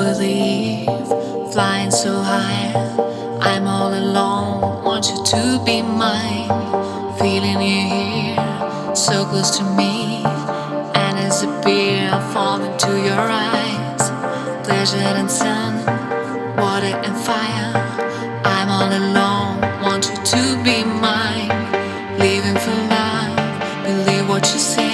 believe, flying so high. I'm all alone, want you to be mine. Feeling you here, so close to me. And as a beer, I fall into your eyes. Pleasure and sun, water and fire. I'm all alone, want you to be mine. Living for life, believe what you say.